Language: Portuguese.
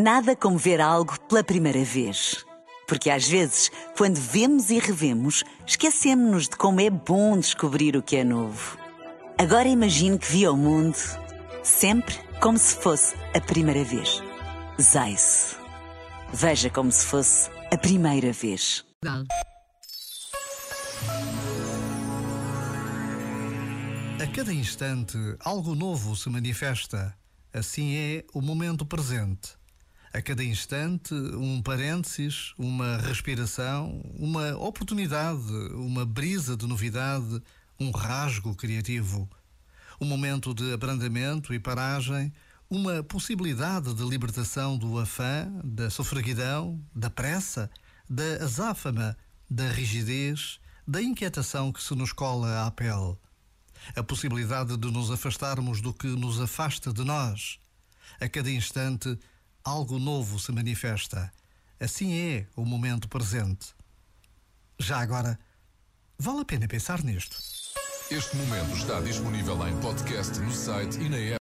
Nada como ver algo pela primeira vez. Porque às vezes, quando vemos e revemos, esquecemos-nos de como é bom descobrir o que é novo. Agora imagine que viu o mundo sempre como se fosse a primeira vez. Zais. Veja como se fosse a primeira vez. A cada instante, algo novo se manifesta. Assim é o momento presente. A cada instante, um parênteses, uma respiração, uma oportunidade, uma brisa de novidade, um rasgo criativo. Um momento de abrandamento e paragem, uma possibilidade de libertação do afã, da sofreguidão, da pressa, da azáfama, da rigidez, da inquietação que se nos cola à pele. A possibilidade de nos afastarmos do que nos afasta de nós. A cada instante, algo novo se manifesta. Assim é o momento presente. Já agora, vale a pena pensar nisto. Este momento está disponível em podcast no site e na app.